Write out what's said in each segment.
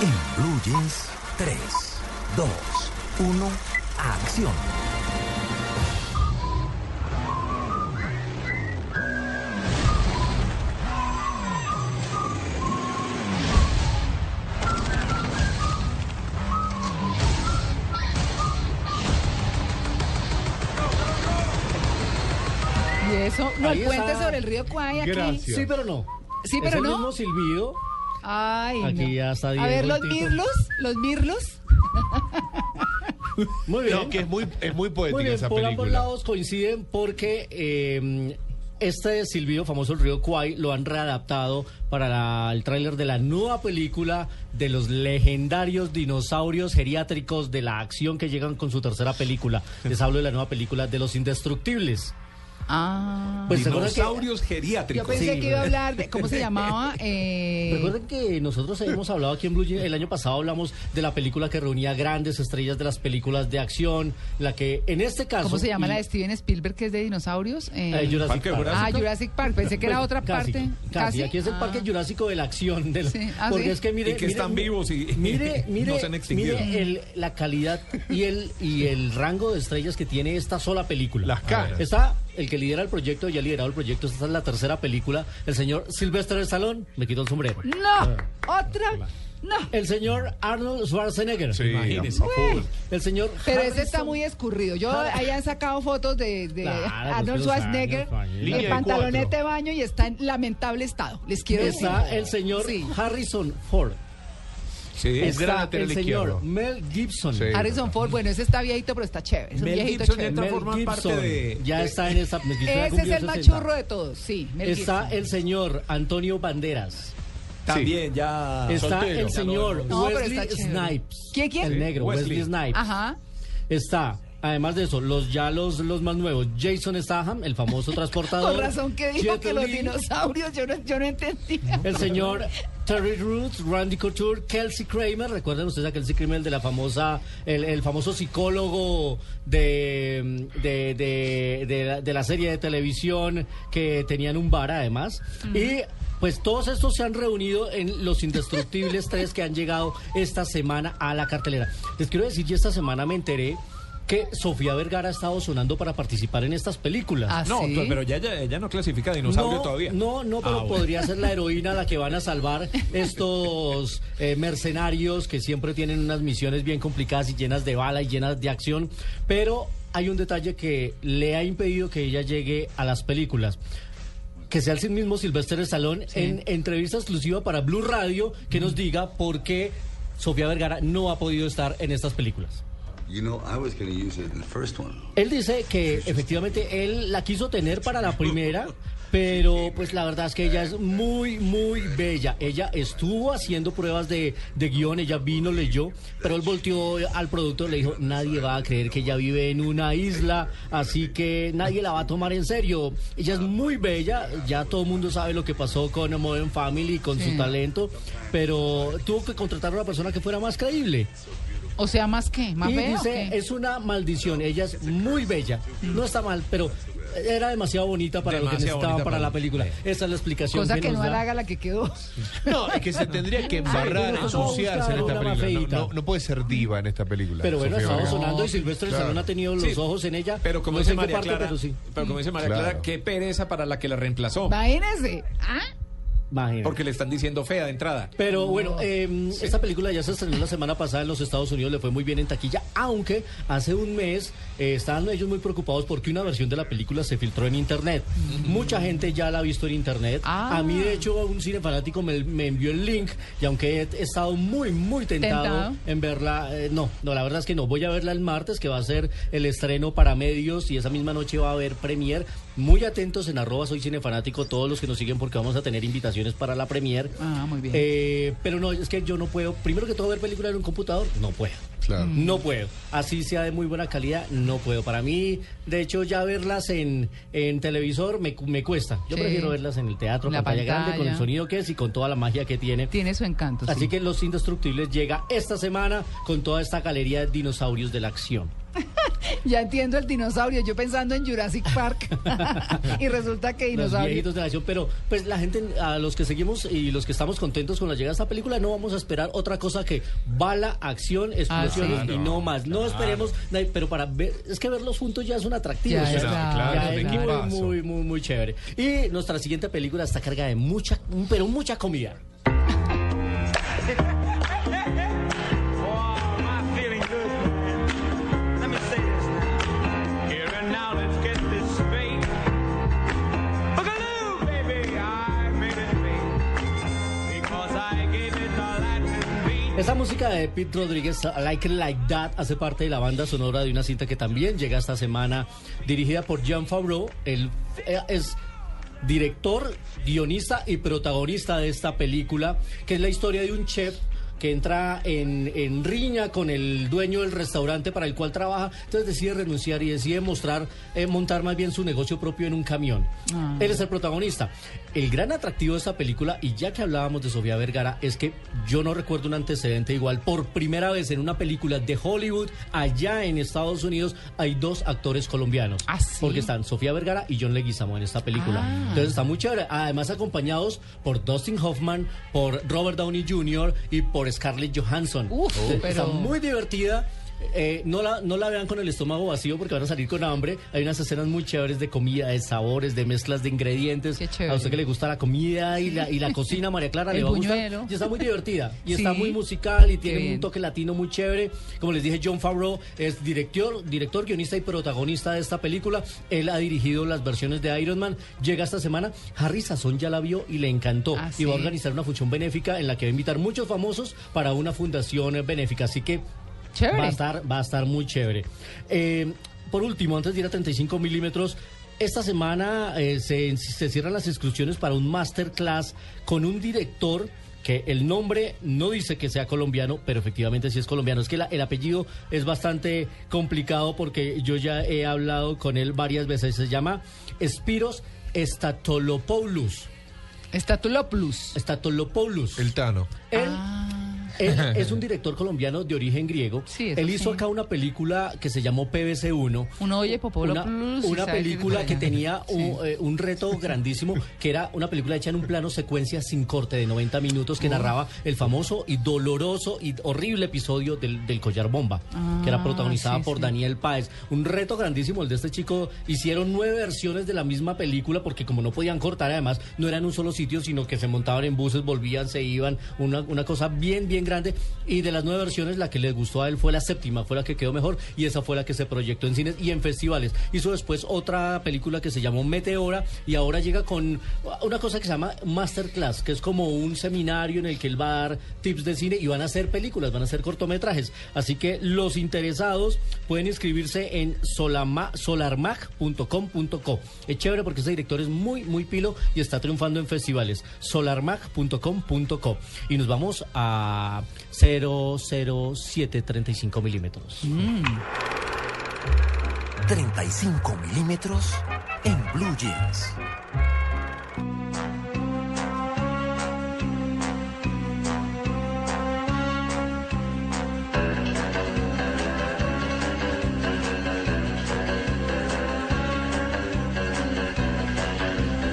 En Blue Jeans, 3, 2, 1, acción. Y eso, no, el puente sobre el río Kwai aquí. Gracias. Sí, pero no. Sí, Es pero el no. mismo silbido. Ay, Aquí no. ya está A Diego, ver, los mirlos, los mirlos. Muy bien. No, que es muy, es muy poética Muy bien, esa por ambos película. lados coinciden porque eh, este silbido famoso, el río Kwai, lo han readaptado para la- el tráiler de la nueva película de los legendarios dinosaurios geriátricos de la acción que llegan con su tercera película. Les hablo de la nueva película de los indestructibles. Ah. Pues ¿se acuerdan que- Dinosaurios Yo geriátricos. pensé sí, que iba a hablar de, ¿cómo se llamaba? Eh, Recuerden que nosotros hemos hablado aquí en Blue Jeans, el año pasado hablamos de la película que reunía grandes estrellas de las películas de acción, la que en este caso... ¿Cómo se llama y- la de Steven Spielberg que es de dinosaurios? Eh, eh, Jurassic Parque Park. Jurásico. ah, Jurassic Park. Pensé que era otra casi, parte. Casi, aquí es el Ah. parque jurásico de la acción. Sí, ah, porque ¿sí? es que mire. Y que mire, están mire, vivos y Mire, mire, no se han extinguido. mire el- la calidad y el, y el rango de estrellas que tiene esta sola película. Las caras. Está el que lidera el proyecto, ya ha liderado el proyecto, esta es la tercera película, el señor Sylvester Stallone, me quito el sombrero. No, otra. No. El señor Arnold Schwarzenegger. Sí, full. El señor Pero ese está muy escurrido. Yo ahí han sacado fotos de, de Claro, pues Arnold Schwarzenegger años, de pantalonete de baño y está en lamentable estado. Les quiero decir. Está el señor Sí. Harrison Ford. Sí, es Está gran el señor. Mel Gibson. Sí. Harrison Ford, bueno, ese está viejito, pero está chévere. Es un Mel viejito Gibson chévere. Mel formar parte Gibson de- ya está en esta. Gibson Ese es el más 60. churro de todos, sí. Mel Está Gibson. el señor Antonio Banderas. También ya. Está soltero. el señor No, Wesley está. Snipes. ¿Quién, quién? El negro, Wesley, Wesley. Snipes. Ajá. Está, además de eso, los ya los, los más nuevos, Jason Statham, el famoso transportador. Con razón que dijo Jet que los Li, dinosaurios, yo no, yo no entendía. El señor Terry Roots, Randy Couture, Kelsey Kramer, recuerden ustedes a Kelsey Kramer de la famosa, el, el famoso psicólogo de, de, de, de la, de la serie de televisión que tenían un bar además. Y pues todos estos se han reunido en Los Indestructibles 3 que han llegado esta semana a la cartelera. Les quiero decir, yo esta semana me enteré que Sofía Vergara ha estado sonando para participar en estas películas. Ah, No, ¿sí? pero ya, ya, ella no clasifica dinosaurio no, todavía. No, no, pero Ah, bueno. podría ser la heroína la que van a salvar estos eh, mercenarios que siempre tienen unas misiones bien complicadas y llenas de bala y llenas de acción. Pero hay un detalle que le ha impedido que ella llegue a las películas. Que sea el mismo Sylvester Stallone en entrevista exclusiva para Blue Radio que nos diga por qué Sofía Vergara no ha podido estar en estas películas. You know, I was going to use it in the first one. Él dice que efectivamente él la quiso tener para la primera, pero pues la verdad es que ella es muy, muy bella. Ella estuvo haciendo pruebas de, de guion, ella vino, leyó, pero él volteó al productor y le dijo, nadie va a creer que ella vive en una isla, así que nadie la va a tomar en serio. Ella es muy bella, ya todo el mundo sabe lo que pasó con Modern Family, con Sí. su talento, pero tuvo que contratar a una persona que fuera más creíble. O sea, ¿más qué? ¿Más Y o dice, qué? es una maldición, ella es muy bella, no está mal, pero era demasiado bonita para lo que bonita para para- la película. Esa es la explicación Cosa que, que no da. halaga la que quedó. No, es que se tendría que embarrar, no, ensuciarse en esta película. No, no- no puede ser diva en esta película. Pero bueno, Vergara. sonando y Silvestre Claro. Stallone ha tenido los Sí, ojos en ella. Pero como no dice María parte, Clara, pero sí. pero como dice María Claro. Clara, qué pereza para la que la reemplazó. Imagínese. ¿Ah? Imagínate. Porque le están diciendo fea de entrada. Pero bueno, eh, esta película ya se estrenó la semana pasada en los Estados Unidos, le fue muy bien en taquilla, aunque hace un mes eh, estaban ellos muy preocupados porque una versión de la película se filtró en internet. Mucha gente ya la ha visto en internet. Ah. A mí, de hecho, un cine fanático me, me envió el link y aunque he estado muy, muy tentado, ¿Tentado? en verla, eh, no, no, la verdad es que no. Voy a verla el martes, que va a ser el estreno para medios y esa misma noche va a haber premier. Muy atentos en arroba soy cinefanático, todos los que nos siguen porque vamos a tener invitaciones para la premier. Ah, muy bien. Eh, pero no, es que yo no puedo, primero que todo ver películas en un computador, no puedo. Claro. No puedo. Así sea de muy buena calidad, no puedo. Para mí, de hecho, ya verlas en, en televisor me, cu- me cuesta. Yo Sí. prefiero verlas en el teatro, La pantalla, grande, con el sonido que es y con toda la magia que tiene. Tiene su encanto. Así sí. que Los Indestructibles llega esta semana con toda esta galería de dinosaurios de la acción. Ya entiendo el dinosaurio. Yo pensando en Jurassic Park. y resulta que dinosaurio. viejitos de la acción, pero pues la gente, a los que seguimos y los que estamos contentos con la llegada de esta película, no vamos a esperar otra cosa que bala, acción, explosiones Ah, sí. y no más. No esperemos, pero para ver, es que verlos juntos ya es un atractivo. Ya es, claro, ya claro, es un muy, muy, muy, muy chévere. Y nuestra siguiente película está cargada de mucha, pero mucha comida. de Pete Rodríguez, Like Like That, hace parte de la banda sonora de una cinta que también llega esta semana, dirigida por Jean Favreau. Él eh, es director, guionista y protagonista de esta película, que es la historia de un chef que entra en, en riña con el dueño del restaurante para el cual trabaja, entonces decide renunciar y decide mostrar, eh, montar más bien su negocio propio en un camión. Ah. Él es el protagonista. El gran atractivo de esta película, y ya que hablábamos de Sofía Vergara, es que yo no recuerdo un antecedente igual. Por primera vez en una película de Hollywood, allá en Estados Unidos, hay dos actores colombianos. ¿Ah, sí? Porque están Sofía Vergara y John Leguizamo en esta película. Ah. Entonces está muy chévere. Además acompañados por Dustin Hoffman, por Robert Downey Jr. y por Scarlett Johansson. Uf, Entonces, Está pero- muy divertida. Eh, no, la, no la vean con el estómago vacío porque van a salir con hambre. Hay unas escenas muy chéveres de comida, de sabores, de mezclas de ingredientes. Qué chévere. A usted que le gusta la comida y la, y la cocina, María Clara, El le va a gustar. Y está muy divertida. Y Sí. está muy musical y tiene bien. un toque latino muy chévere. Como les dije, John Favreau es director, director, guionista y protagonista de esta película. Él ha dirigido las versiones de Iron Man. Llega esta semana. Harry Sazón ya la vio y le encantó. Ah, Y va a organizar una función benéfica en la que va a invitar muchos famosos para una fundación benéfica. Así que Chévere. Va a estar, va a estar muy chévere. Eh, por último, antes de ir a 35 milímetros, esta semana eh, se, se cierran las inscripciones para un masterclass con un director que el nombre no dice que sea colombiano, pero efectivamente sí es colombiano. Es que la- el apellido es bastante complicado porque yo ya he hablado con él varias veces. Se llama Spiros Statolopoulos. Estatulopoulos. Statolopoulos. El Tano. Él, Ah, él es un director colombiano de origen griego. Sí, Él hizo sí. acá una película que se llamó PBC1. uno oye Una, y una película que tenía Sí. un, eh, un reto grandísimo, que era una película hecha en un plano secuencia sin corte de 90 minutos que narraba el famoso y doloroso y horrible episodio del, del collar bomba, que era Ah, protagonizada sí, por sí. Daniel Páez. Un reto grandísimo el de este chico. Hicieron nueve versiones de la misma película porque como no podían cortar, además no era en un solo sitio, sino que se montaban en buses, volvían, se iban, una, una cosa bien, bien grande. Y de las nueve versiones, la que les gustó a él fue la séptima, fue la que quedó mejor y esa fue la que se proyectó en cines y en festivales. Hizo después otra película que se llamó Meteora y ahora llega con una cosa que se llama Masterclass, que es como un seminario en el que él va a dar tips de cine y van a hacer películas, van a hacer cortometrajes. Así que los interesados pueden inscribirse en solarmag.com.co. Es chévere porque ese director es muy, muy pilo y está triunfando en festivales. solarmag.com.co. Y nos vamos a 00735 milímetros. 35 milímetros en Blue Jeans. Mm.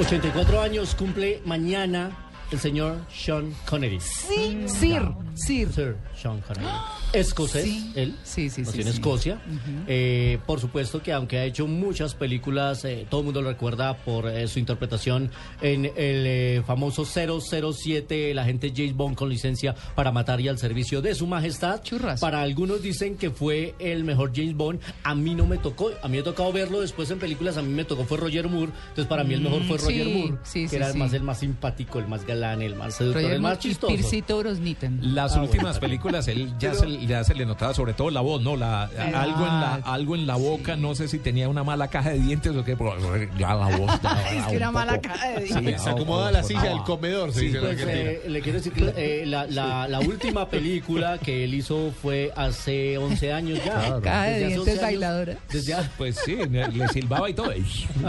84 años cumple mañana el señor Sean Connery. Sí, Sir, Sir. Sir Sean Connery. Escocés, Sí. él. Sí, sí, nació sí, en. Escocia. Eh, por supuesto que aunque ha hecho muchas películas, eh, todo el mundo lo recuerda por eh, su interpretación en el famoso 007, el agente James Bond con licencia para matar y al servicio de su majestad. Churras. Para algunos dicen que fue el mejor James Bond. A mí no me tocó. A mí me ha tocado verlo después en películas. A mí me tocó fue Roger Moore. Entonces para mí el mejor fue Mm, Roger Moore. sí, que era sí. más el más simpático, el más galán. Galán, el más seductor, Roger el más chistoso. Pircito Brosniten. Las Ah, últimas bueno. películas, él ya se, ya se le notaba sobre todo la voz, ¿no? La, algo, en la, algo en la boca, no sé si tenía una mala caja de dientes o qué, pero ya la voz. ya Es que un una mala poco- caja de Sí, dientes. Se no, acomoda la silla del comedor, se dice en Pues, eh, le quiero decir que eh, la, la- la última película que él hizo fue hace 11 años ya. Caja de dientes 11 años- bailadora. Desde ha- Pues sí, le le silbaba y todo.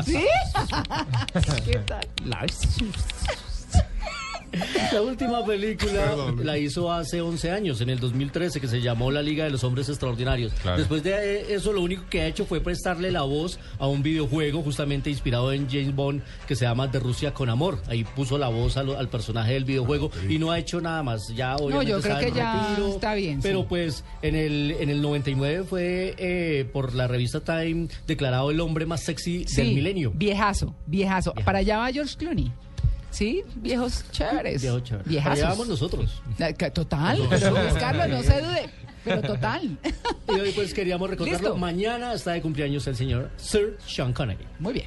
¿Sí? ¿Qué tal? La última película la hizo hace 11 años, en el 2013, que se llamó La Liga de los Hombres Extraordinarios. Claro. Después de eso, lo único que ha hecho fue prestarle la voz a un videojuego justamente inspirado en James Bond que se llama De Rusia con Amor. Ahí puso la voz al personaje del videojuego y no ha hecho nada más. Ya obviamente yo creo que ya retiro, está bien, Pero sí. pues en el, en el 99 fue eh, por la revista Time declarado el hombre más sexy del milenio. Viejazo, viejazo. Para allá va George Clooney. Sí, viejos chéveres. Viejo chévere. Viejazos. Nosotros. Total, Luis Carlos, no se dude. Pero total. Y hoy pues queríamos recordarlo. Listo. Mañana está de cumpleaños el señor Sir Sean Connery. Muy bien.